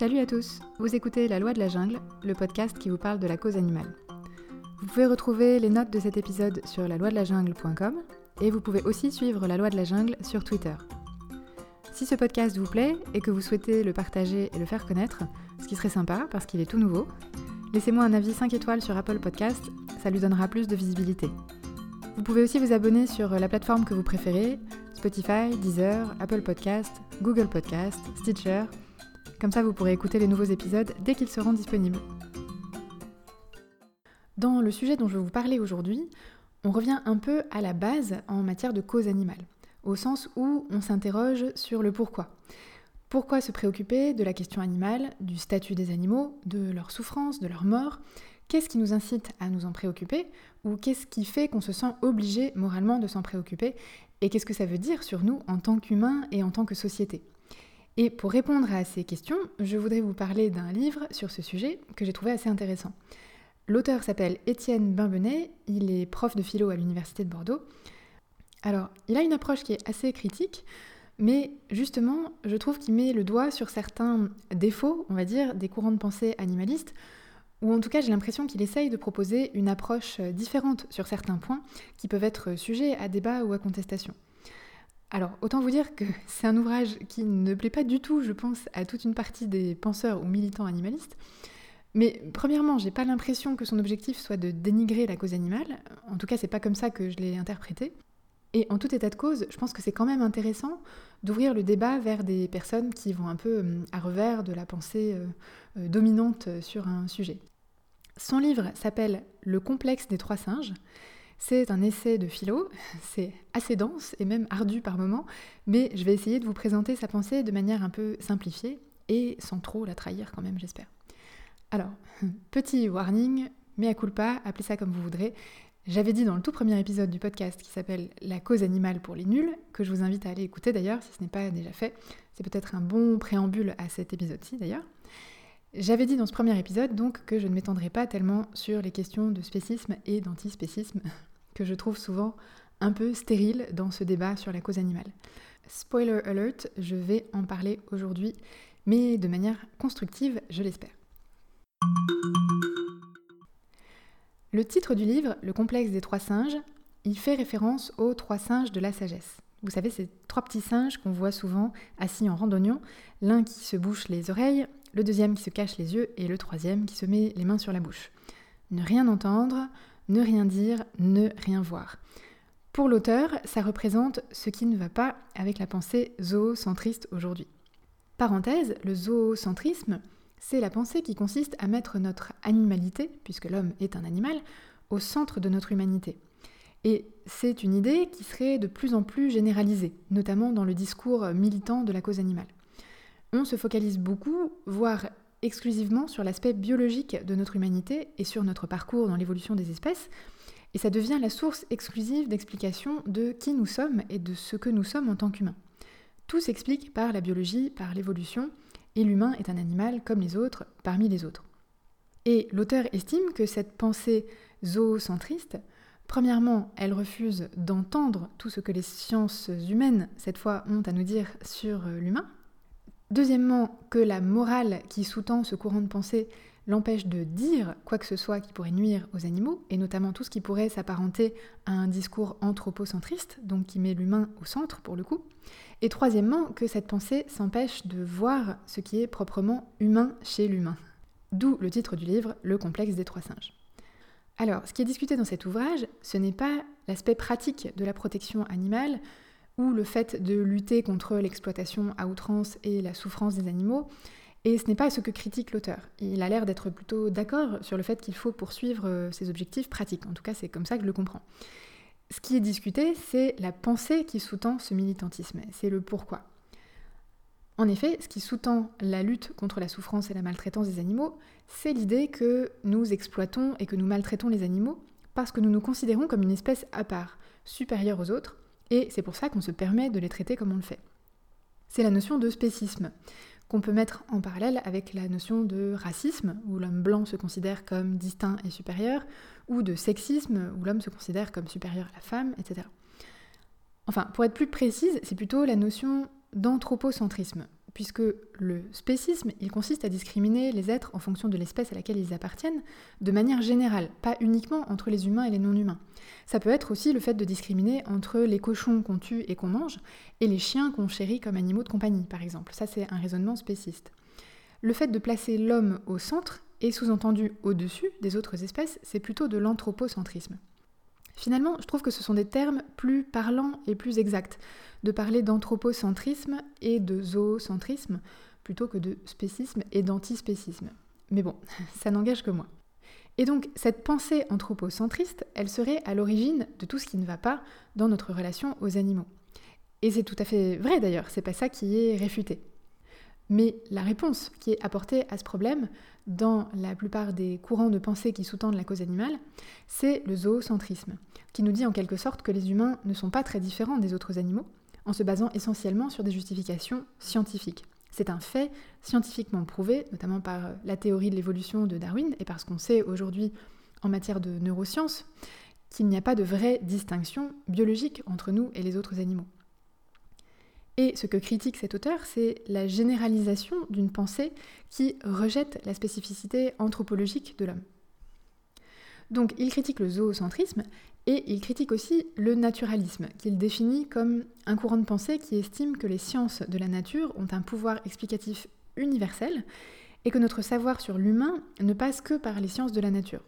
Salut à tous, vous écoutez La Loi de la Jungle, le podcast qui vous parle de la cause animale. Vous pouvez retrouver les notes de cet épisode sur la loi de la jungle.com et vous pouvez aussi suivre La Loi de la Jungle sur Twitter. Si ce podcast vous plaît et que vous souhaitez le partager et le faire connaître, ce qui serait sympa parce qu'il est tout nouveau, laissez-moi un avis 5 étoiles sur Apple Podcast, ça lui donnera plus de visibilité. Vous pouvez aussi vous abonner sur la plateforme que vous préférez, Spotify, Deezer, Apple Podcast, Google Podcast, Stitcher comme ça, vous pourrez écouter les nouveaux épisodes dès qu'ils seront disponibles. Dans le sujet dont je vais vous parler aujourd'hui, on revient un peu à la base en matière de cause animale, au sens où on s'interroge sur le pourquoi. Pourquoi se préoccuper de la question animale, du statut des animaux, de leur souffrance, de leur mort Qu'est-ce qui nous incite à nous en préoccuper Ou qu'est-ce qui fait qu'on se sent obligé moralement de s'en préoccuper Et qu'est-ce que ça veut dire sur nous en tant qu'humains et en tant que société et pour répondre à ces questions, je voudrais vous parler d'un livre sur ce sujet que j'ai trouvé assez intéressant. L'auteur s'appelle Étienne Bimbenet, il est prof de philo à l'Université de Bordeaux. Alors, il a une approche qui est assez critique, mais justement, je trouve qu'il met le doigt sur certains défauts, on va dire, des courants de pensée animalistes, ou en tout cas j'ai l'impression qu'il essaye de proposer une approche différente sur certains points qui peuvent être sujets à débat ou à contestation. Alors, autant vous dire que c'est un ouvrage qui ne plaît pas du tout, je pense, à toute une partie des penseurs ou militants animalistes. Mais premièrement, j'ai pas l'impression que son objectif soit de dénigrer la cause animale. En tout cas, c'est pas comme ça que je l'ai interprété. Et en tout état de cause, je pense que c'est quand même intéressant d'ouvrir le débat vers des personnes qui vont un peu euh, à revers de la pensée euh, euh, dominante sur un sujet. Son livre s'appelle Le complexe des trois singes c'est un essai de philo, c'est assez dense et même ardu par moments, mais je vais essayer de vous présenter sa pensée de manière un peu simplifiée et sans trop la trahir quand même, j'espère. Alors, petit warning, mea culpa, appelez ça comme vous voudrez. J'avais dit dans le tout premier épisode du podcast qui s'appelle La cause animale pour les nuls, que je vous invite à aller écouter d'ailleurs si ce n'est pas déjà fait. C'est peut-être un bon préambule à cet épisode-ci d'ailleurs. J'avais dit dans ce premier épisode donc que je ne m'étendrai pas tellement sur les questions de spécisme et d'antispécisme, que je trouve souvent un peu stérile dans ce débat sur la cause animale. Spoiler alert, je vais en parler aujourd'hui, mais de manière constructive, je l'espère. Le titre du livre, Le complexe des trois singes, il fait référence aux trois singes de la sagesse. Vous savez, ces trois petits singes qu'on voit souvent assis en randonnion, l'un qui se bouche les oreilles, le deuxième qui se cache les yeux et le troisième qui se met les mains sur la bouche. Ne rien entendre, ne rien dire, ne rien voir. Pour l'auteur, ça représente ce qui ne va pas avec la pensée zoocentriste aujourd'hui. Parenthèse, le zoocentrisme, c'est la pensée qui consiste à mettre notre animalité, puisque l'homme est un animal, au centre de notre humanité. Et c'est une idée qui serait de plus en plus généralisée, notamment dans le discours militant de la cause animale. On se focalise beaucoup, voire exclusivement sur l'aspect biologique de notre humanité et sur notre parcours dans l'évolution des espèces, et ça devient la source exclusive d'explication de qui nous sommes et de ce que nous sommes en tant qu'humains. Tout s'explique par la biologie, par l'évolution, et l'humain est un animal comme les autres, parmi les autres. Et l'auteur estime que cette pensée zoocentriste, premièrement, elle refuse d'entendre tout ce que les sciences humaines, cette fois, ont à nous dire sur l'humain, Deuxièmement, que la morale qui sous-tend ce courant de pensée l'empêche de dire quoi que ce soit qui pourrait nuire aux animaux, et notamment tout ce qui pourrait s'apparenter à un discours anthropocentriste, donc qui met l'humain au centre pour le coup. Et troisièmement, que cette pensée s'empêche de voir ce qui est proprement humain chez l'humain. D'où le titre du livre, Le complexe des trois singes. Alors, ce qui est discuté dans cet ouvrage, ce n'est pas l'aspect pratique de la protection animale, ou le fait de lutter contre l'exploitation à outrance et la souffrance des animaux. Et ce n'est pas ce que critique l'auteur. Il a l'air d'être plutôt d'accord sur le fait qu'il faut poursuivre euh, ses objectifs pratiques. En tout cas, c'est comme ça que je le comprends. Ce qui est discuté, c'est la pensée qui sous-tend ce militantisme, c'est le pourquoi. En effet, ce qui sous-tend la lutte contre la souffrance et la maltraitance des animaux, c'est l'idée que nous exploitons et que nous maltraitons les animaux parce que nous nous considérons comme une espèce à part, supérieure aux autres, et c'est pour ça qu'on se permet de les traiter comme on le fait. C'est la notion de spécisme. Qu'on peut mettre en parallèle avec la notion de racisme, où l'homme blanc se considère comme distinct et supérieur, ou de sexisme, où l'homme se considère comme supérieur à la femme, etc. Enfin, pour être plus précise, c'est plutôt la notion d'anthropocentrisme, puisque le spécisme, il consiste à discriminer les êtres en fonction de l'espèce à laquelle ils appartiennent, de manière générale, pas uniquement entre les humains et les non-humains. Ça peut être aussi le fait de discriminer entre les cochons qu'on tue et qu'on mange, et les chiens qu'on chérit comme animaux de compagnie, par exemple. Ça, c'est un raisonnement spéciste. Le fait de placer l'homme au centre, et sous-entendu au-dessus des autres espèces, c'est plutôt de l'anthropocentrisme. Finalement, je trouve que ce sont des termes plus parlants et plus exacts de parler d'anthropocentrisme et de zoocentrisme plutôt que de spécisme et d'antispécisme. Mais bon, ça n'engage que moi. Et donc, cette pensée anthropocentriste, elle serait à l'origine de tout ce qui ne va pas dans notre relation aux animaux. Et c'est tout à fait vrai d'ailleurs, c'est pas ça qui est réfuté. Mais la réponse qui est apportée à ce problème dans la plupart des courants de pensée qui sous-tendent la cause animale, c'est le zoocentrisme, qui nous dit en quelque sorte que les humains ne sont pas très différents des autres animaux, en se basant essentiellement sur des justifications scientifiques. C'est un fait scientifiquement prouvé, notamment par la théorie de l'évolution de Darwin et parce qu'on sait aujourd'hui en matière de neurosciences qu'il n'y a pas de vraie distinction biologique entre nous et les autres animaux. Et ce que critique cet auteur, c'est la généralisation d'une pensée qui rejette la spécificité anthropologique de l'homme. Donc il critique le zoocentrisme et il critique aussi le naturalisme, qu'il définit comme un courant de pensée qui estime que les sciences de la nature ont un pouvoir explicatif universel et que notre savoir sur l'humain ne passe que par les sciences de la nature.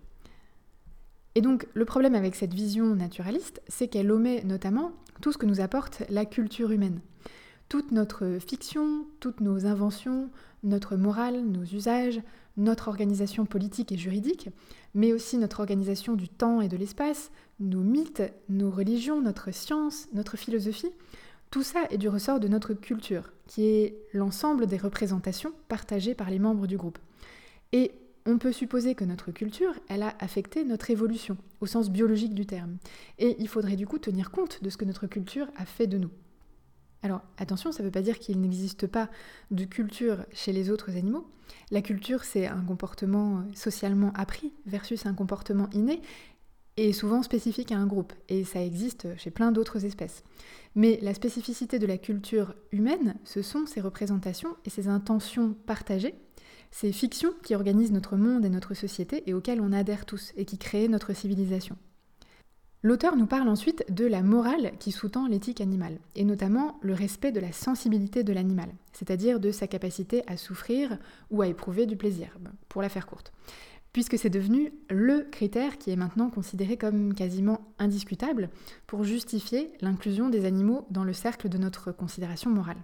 Et donc le problème avec cette vision naturaliste, c'est qu'elle omet notamment tout ce que nous apporte la culture humaine toute notre fiction, toutes nos inventions, notre morale, nos usages, notre organisation politique et juridique, mais aussi notre organisation du temps et de l'espace, nos mythes, nos religions, notre science, notre philosophie, tout ça est du ressort de notre culture, qui est l'ensemble des représentations partagées par les membres du groupe. Et on peut supposer que notre culture, elle a affecté notre évolution, au sens biologique du terme. Et il faudrait du coup tenir compte de ce que notre culture a fait de nous. Alors attention, ça ne veut pas dire qu'il n'existe pas de culture chez les autres animaux. La culture, c'est un comportement euh, socialement appris versus un comportement inné et souvent spécifique à un groupe. Et ça existe chez plein d'autres espèces. Mais la spécificité de la culture humaine, ce sont ces représentations et ces intentions partagées, ces fictions qui organisent notre monde et notre société et auxquelles on adhère tous et qui créent notre civilisation. L'auteur nous parle ensuite de la morale qui sous-tend l'éthique animale, et notamment le respect de la sensibilité de l'animal, c'est-à-dire de sa capacité à souffrir ou à éprouver du plaisir, pour la faire courte, puisque c'est devenu le critère qui est maintenant considéré comme quasiment indiscutable pour justifier l'inclusion des animaux dans le cercle de notre considération morale.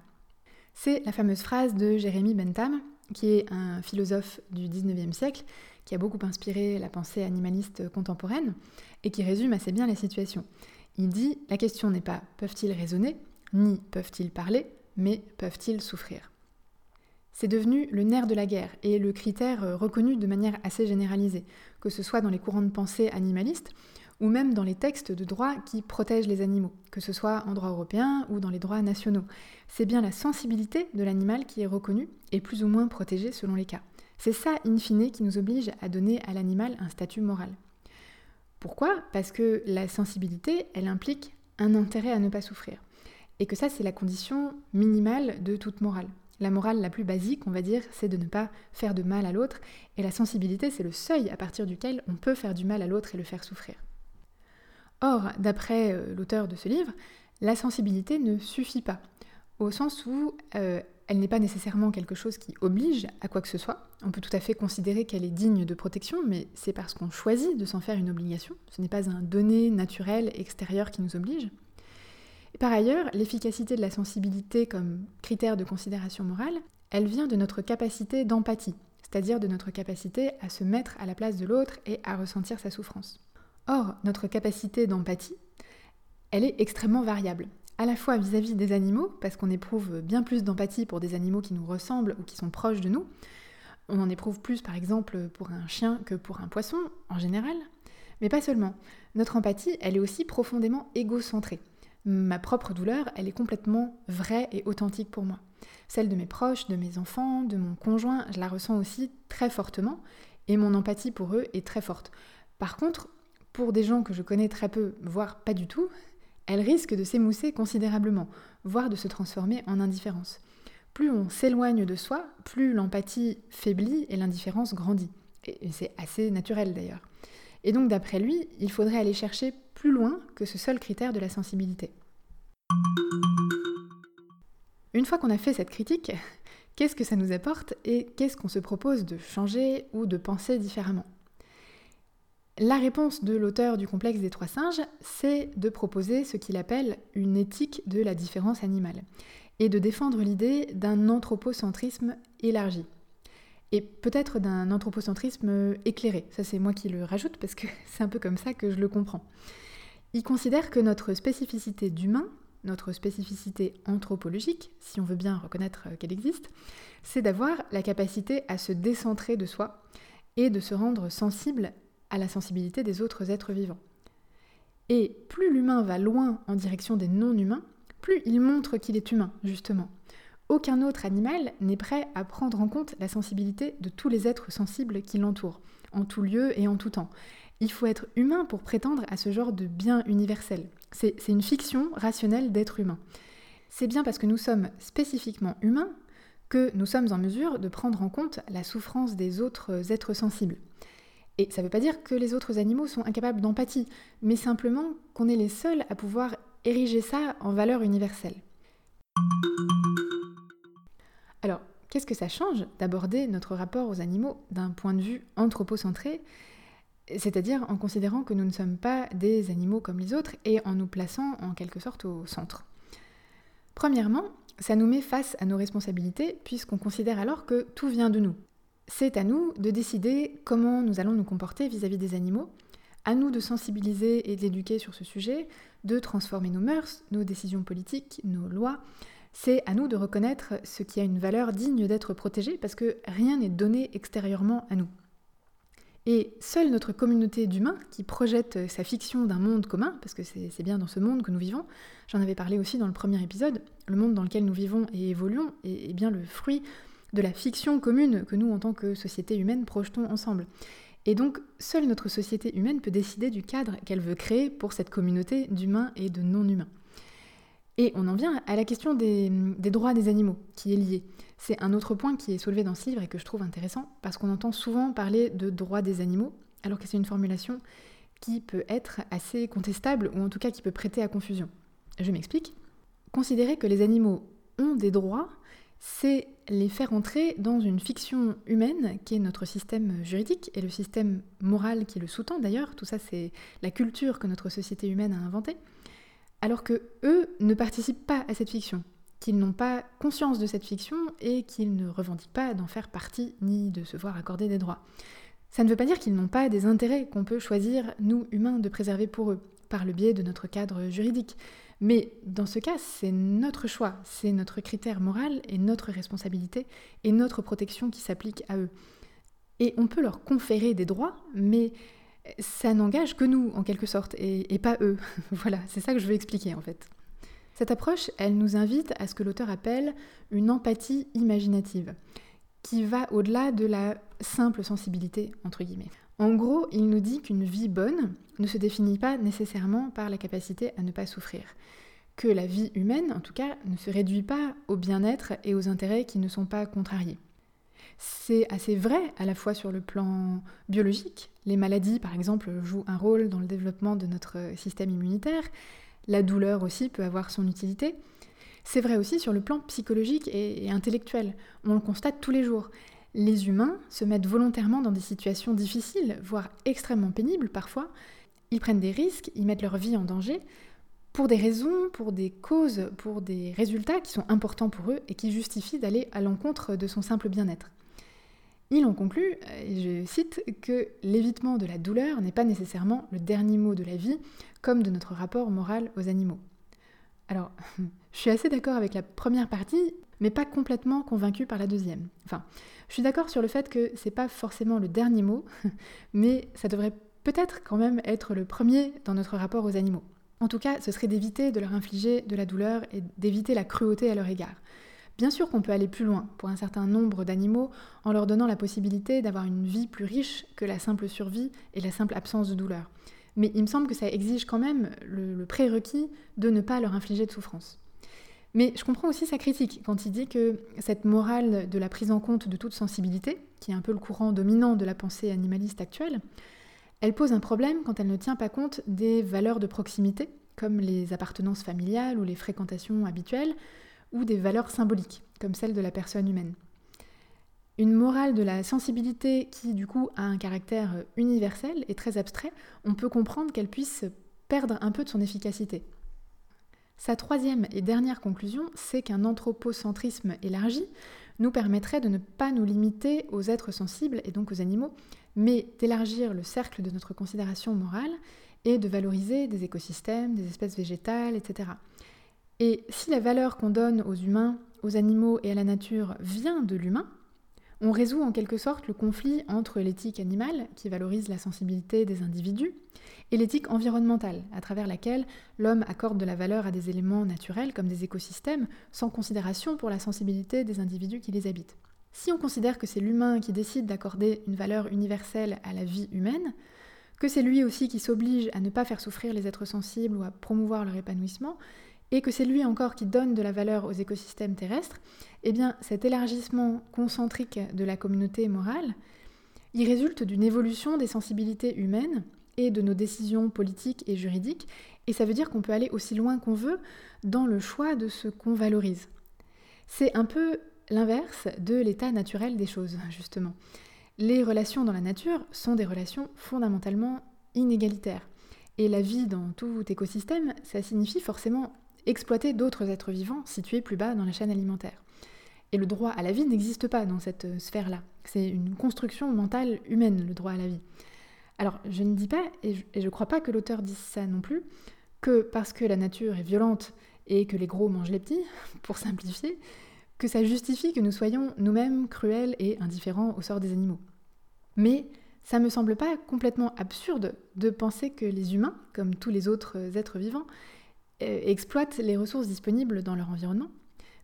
C'est la fameuse phrase de Jérémy Bentham, qui est un philosophe du 19e siècle, qui a beaucoup inspiré la pensée animaliste contemporaine et qui résume assez bien la situation. Il dit La question n'est pas peuvent-ils raisonner, ni peuvent-ils parler, mais peuvent-ils souffrir? C'est devenu le nerf de la guerre et le critère reconnu de manière assez généralisée, que ce soit dans les courants de pensée animalistes ou même dans les textes de droit qui protègent les animaux, que ce soit en droit européen ou dans les droits nationaux. C'est bien la sensibilité de l'animal qui est reconnue et plus ou moins protégée selon les cas. C'est ça, in fine, qui nous oblige à donner à l'animal un statut moral. Pourquoi? Parce que la sensibilité, elle implique un intérêt à ne pas souffrir. Et que ça, c'est la condition minimale de toute morale. La morale la plus basique, on va dire, c'est de ne pas faire de mal à l'autre, et la sensibilité, c'est le seuil à partir duquel on peut faire du mal à l'autre et le faire souffrir. Or, d'après euh, l'auteur de ce livre, la sensibilité ne suffit pas, au sens où euh, elle n'est pas nécessairement quelque chose qui oblige à quoi que ce soit. On peut tout à fait considérer qu'elle est digne de protection, mais c'est parce qu'on choisit de s'en faire une obligation. Ce n'est pas un donné naturel extérieur qui nous oblige. Par ailleurs, l'efficacité de la sensibilité comme critère de considération morale, elle vient de notre capacité d'empathie, c'est-à-dire de notre capacité à se mettre à la place de l'autre et à ressentir sa souffrance. Or, notre capacité d'empathie, elle est extrêmement variable, à la fois vis-à-vis des animaux, parce qu'on éprouve bien plus d'empathie pour des animaux qui nous ressemblent ou qui sont proches de nous. On en éprouve plus par exemple pour un chien que pour un poisson, en général. Mais pas seulement. Notre empathie, elle est aussi profondément égocentrée. Ma propre douleur, elle est complètement vraie et authentique pour moi. Celle de mes proches, de mes enfants, de mon conjoint, je la ressens aussi très fortement et mon empathie pour eux est très forte. Par contre, pour des gens que je connais très peu, voire pas du tout, elle risque de s'émousser considérablement, voire de se transformer en indifférence. Plus on s'éloigne de soi, plus l'empathie faiblit et l'indifférence grandit. Et c'est assez naturel d'ailleurs. Et donc d'après lui, il faudrait aller chercher plus loin que ce seul critère de la sensibilité. Une fois qu'on a fait cette critique, qu'est-ce que ça nous apporte et qu'est-ce qu'on se propose de changer ou de penser différemment? La réponse de l'auteur du complexe des trois singes, c'est de proposer ce qu'il appelle une éthique de la différence animale et de défendre l'idée d'un anthropocentrisme élargi et peut-être d'un anthropocentrisme éclairé. Ça c'est moi qui le rajoute parce que c'est un peu comme ça que je le comprends. Il considère que notre spécificité d'humain, notre spécificité anthropologique, si on veut bien reconnaître qu'elle existe, c'est d'avoir la capacité à se décentrer de soi et de se rendre sensible à la sensibilité des autres êtres vivants. Et plus l'humain va loin en direction des non-humains, plus il montre qu'il est humain, justement. Aucun autre animal n'est prêt à prendre en compte la sensibilité de tous les êtres sensibles qui l'entourent, en tout lieu et en tout temps. Il faut être humain pour prétendre à ce genre de bien universel. C'est une fiction rationnelle d'être humain. C'est bien parce que nous sommes spécifiquement humains que nous sommes en mesure de prendre en compte la souffrance des autres êtres sensibles. Et ça ne veut pas dire que les autres animaux sont incapables d'empathie, mais simplement qu'on est les seuls à pouvoir ériger ça en valeur universelle. Alors, qu'est-ce que ça change d'aborder notre rapport aux animaux d'un point de vue anthropocentré, c'est-à-dire en considérant que nous ne sommes pas des animaux comme les autres et en nous plaçant en quelque sorte au centre? Premièrement, ça nous met face à nos responsabilités puisqu'on considère alors que tout vient de nous. C'est à nous de décider comment nous allons nous comporter vis-à-vis des animaux, à nous de sensibiliser et d'éduquer sur ce sujet, de transformer nos mœurs, nos décisions politiques, nos lois, c'est à nous de reconnaître ce qui a une valeur digne d'être protégé parce que rien n'est donné extérieurement à nous. Et seule notre communauté d'humains qui projette sa fiction d'un monde commun, parce que c'est bien dans ce monde que nous vivons, j'en avais parlé aussi dans le premier épisode, le monde dans lequel nous vivons et évoluons est, bien le fruit de la fiction commune que nous, en tant que société humaine, projetons ensemble. Et donc, seule notre société humaine peut décider du cadre qu'elle veut créer pour cette communauté d'humains et de non-humains. Et on en vient à la question des, droits des animaux, qui est liée. C'est un autre point qui est soulevé dans ce livre et que je trouve intéressant, parce qu'on entend souvent parler de droits des animaux, alors que c'est une formulation qui peut être assez contestable, ou en tout cas qui peut prêter à confusion. Je m'explique. Considérer que les animaux ont des droits, c'est les faire entrer dans une fiction humaine qui est notre système juridique et le système moral qui le sous-tend d'ailleurs. Tout ça, c'est la culture que notre société humaine a inventée alors que eux ne participent pas à cette fiction, qu'ils n'ont pas conscience de cette fiction et qu'ils ne revendiquent pas d'en faire partie ni de se voir accorder des droits. Ça ne veut pas dire qu'ils n'ont pas des intérêts qu'on peut choisir, nous, humains, de préserver pour eux, par le biais de notre cadre juridique. Mais dans ce cas, c'est notre choix, c'est notre critère moral et notre responsabilité et notre protection qui s'appliquent à eux. Et on peut leur conférer des droits, mais ça n'engage que nous, en quelque sorte, et, pas eux. voilà, c'est ça que je veux expliquer en fait. Cette approche, elle nous invite à ce que l'auteur appelle une empathie imaginative, qui va au-delà de la simple sensibilité, entre guillemets. En gros, il nous dit qu'une vie bonne ne se définit pas nécessairement par la capacité à ne pas souffrir, que la vie humaine, en tout cas, ne se réduit pas au bien-être et aux intérêts qui ne sont pas contrariés. C'est assez vrai à la fois sur le plan biologique. Les maladies, par exemple, jouent un rôle dans le développement de notre système immunitaire. La douleur aussi peut avoir son utilité. C'est vrai aussi sur le plan psychologique et intellectuel. On le constate tous les jours. Les humains se mettent volontairement dans des situations difficiles, voire extrêmement pénibles parfois. Ils prennent des risques, ils mettent leur vie en danger pour des raisons, pour des causes, pour des résultats qui sont importants pour eux et qui justifient d'aller à l'encontre de son simple bien-être. Il en conclut, et je cite, que l'évitement de la douleur n'est pas nécessairement le dernier mot de la vie, comme de notre rapport moral aux animaux. Alors, je suis assez d'accord avec la première partie, mais pas complètement convaincue par la deuxième. Enfin, je suis d'accord sur le fait que c'est pas forcément le dernier mot, mais ça devrait peut-être quand même être le premier dans notre rapport aux animaux. En tout cas, ce serait d'éviter de leur infliger de la douleur et d'éviter la cruauté à leur égard. Bien sûr qu'on peut aller plus loin pour un certain nombre d'animaux en leur donnant la possibilité d'avoir une vie plus riche que la simple survie et la simple absence de douleur. Mais il me semble que ça exige quand même le, prérequis de ne pas leur infliger de souffrance. Mais je comprends aussi sa critique quand il dit que cette morale de la prise en compte de toute sensibilité, qui est un peu le courant dominant de la pensée animaliste actuelle, elle pose un problème quand elle ne tient pas compte des valeurs de proximité, comme les appartenances familiales ou les fréquentations habituelles, ou des valeurs symboliques, comme celle de la personne humaine. Une morale de la sensibilité qui, du coup, a un caractère universel et très abstrait, on peut comprendre qu'elle puisse perdre un peu de son efficacité. Sa troisième et dernière conclusion, c'est qu'un anthropocentrisme élargi nous permettrait de ne pas nous limiter aux êtres sensibles et donc aux animaux, mais d'élargir le cercle de notre considération morale et de valoriser des écosystèmes, des espèces végétales, etc. Et si la valeur qu'on donne aux humains, aux animaux et à la nature vient de l'humain, on résout en quelque sorte le conflit entre l'éthique animale, qui valorise la sensibilité des individus, et l'éthique environnementale, à travers laquelle l'homme accorde de la valeur à des éléments naturels comme des écosystèmes, sans considération pour la sensibilité des individus qui les habitent. Si on considère que c'est l'humain qui décide d'accorder une valeur universelle à la vie humaine, que c'est lui aussi qui s'oblige à ne pas faire souffrir les êtres sensibles ou à promouvoir leur épanouissement, et que c'est lui encore qui donne de la valeur aux écosystèmes terrestres, eh bien cet élargissement concentrique de la communauté morale, il résulte d'une évolution des sensibilités humaines et de nos décisions politiques et juridiques, et ça veut dire qu'on peut aller aussi loin qu'on veut dans le choix de ce qu'on valorise. C'est un peu l'inverse de l'état naturel des choses, justement. Les relations dans la nature sont des relations fondamentalement inégalitaires. Et la vie dans tout écosystème, ça signifie forcément exploiter d'autres êtres vivants situés plus bas dans la chaîne alimentaire. Et le droit à la vie n'existe pas dans cette euh, sphère-là. C'est une construction mentale humaine, le droit à la vie. Alors, je ne dis pas, et je ne crois pas que l'auteur dise ça non plus, que parce que la nature est violente et que les gros mangent les petits, pour simplifier, que ça justifie que nous soyons nous-mêmes cruels et indifférents au sort des animaux. Mais ça me semble pas complètement absurde de penser que les humains, comme tous les autres êtres vivants, exploitent les ressources disponibles dans leur environnement.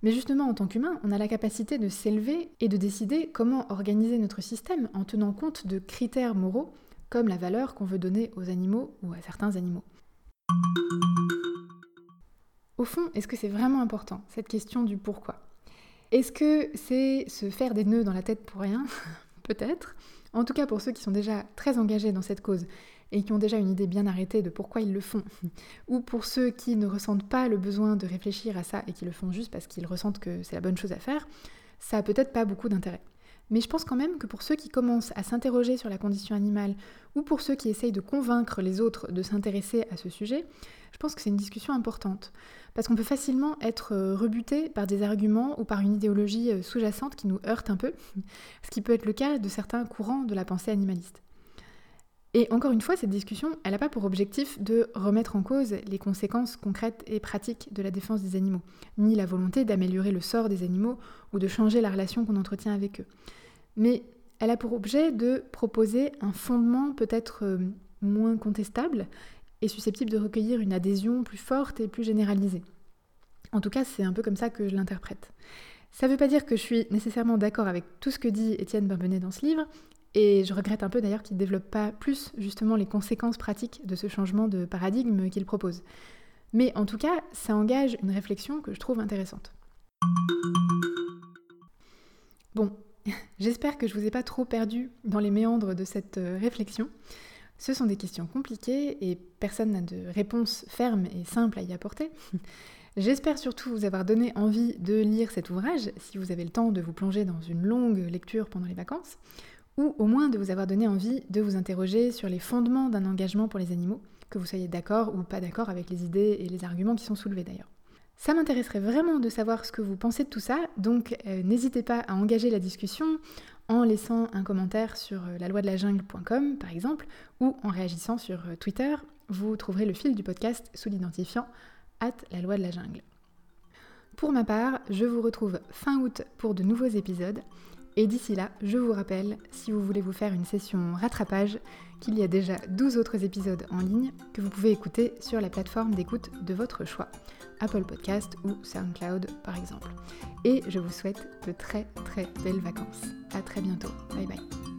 Mais justement, en tant qu'humain, on a la capacité de s'élever et de décider comment organiser notre système en tenant compte de critères moraux comme la valeur qu'on veut donner aux animaux ou à certains animaux. Au fond, est-ce que c'est vraiment important, cette question du pourquoi? Est-ce que c'est se faire des nœuds dans la tête pour rien? Peut-être. En tout cas, pour ceux qui sont déjà très engagés dans cette cause et qui ont déjà une idée bien arrêtée de pourquoi ils le font, ou pour ceux qui ne ressentent pas le besoin de réfléchir à ça et qui le font juste parce qu'ils ressentent que c'est la bonne chose à faire, ça a peut-être pas beaucoup d'intérêt. Mais je pense quand même que pour ceux qui commencent à s'interroger sur la condition animale, ou pour ceux qui essayent de convaincre les autres de s'intéresser à ce sujet, je pense que c'est une discussion importante. Parce qu'on peut facilement être euh, rebuté par des arguments ou par une idéologie euh, sous-jacente qui nous heurte un peu, ce qui peut être le cas de certains courants de la pensée animaliste. Et encore une fois, cette discussion, elle n'a pas pour objectif de remettre en cause les conséquences concrètes et pratiques de la défense des animaux, ni la volonté d'améliorer le sort des animaux ou de changer la relation qu'on entretient avec eux. Mais elle a pour objet de proposer un fondement peut-être euh, moins contestable et susceptible de recueillir une adhésion plus forte et plus généralisée. En tout cas, c'est un peu comme ça que je l'interprète. Ça ne veut pas dire que je suis nécessairement d'accord avec tout ce que dit Étienne Barbenet dans ce livre, et je regrette un peu d'ailleurs qu'il ne développe pas plus justement les conséquences pratiques de ce changement de paradigme qu'il propose. Mais en tout cas, ça engage une réflexion que je trouve intéressante. Bon, j'espère que je ne vous ai pas trop perdu dans les méandres de cette euh, réflexion. Ce sont des questions compliquées et personne n'a de réponse ferme et simple à y apporter. J'espère surtout vous avoir donné envie de lire cet ouvrage si vous avez le temps de vous plonger dans une longue lecture pendant les vacances ou au moins de vous avoir donné envie de vous interroger sur les fondements d'un engagement pour les animaux, que vous soyez d'accord ou pas d'accord avec les idées et les arguments qui sont soulevés d'ailleurs. Ça m'intéresserait vraiment de savoir ce que vous pensez de tout ça, donc euh, n'hésitez pas à engager la discussion en laissant un commentaire sur euh, la loi de la jungle.com par exemple, ou en réagissant sur euh, Twitter. Vous trouverez le fil du podcast sous l'identifiant at la loi de la jungle. Pour ma part, je vous retrouve fin août pour de nouveaux épisodes. Et d'ici là, je vous rappelle, si vous voulez vous faire une session rattrapage, qu'il y a déjà 12 autres épisodes en ligne que vous pouvez écouter sur la plateforme d'écoute de votre choix, Apple Podcast ou SoundCloud par exemple. Et je vous souhaite de très très belles vacances. À très bientôt. Bye bye.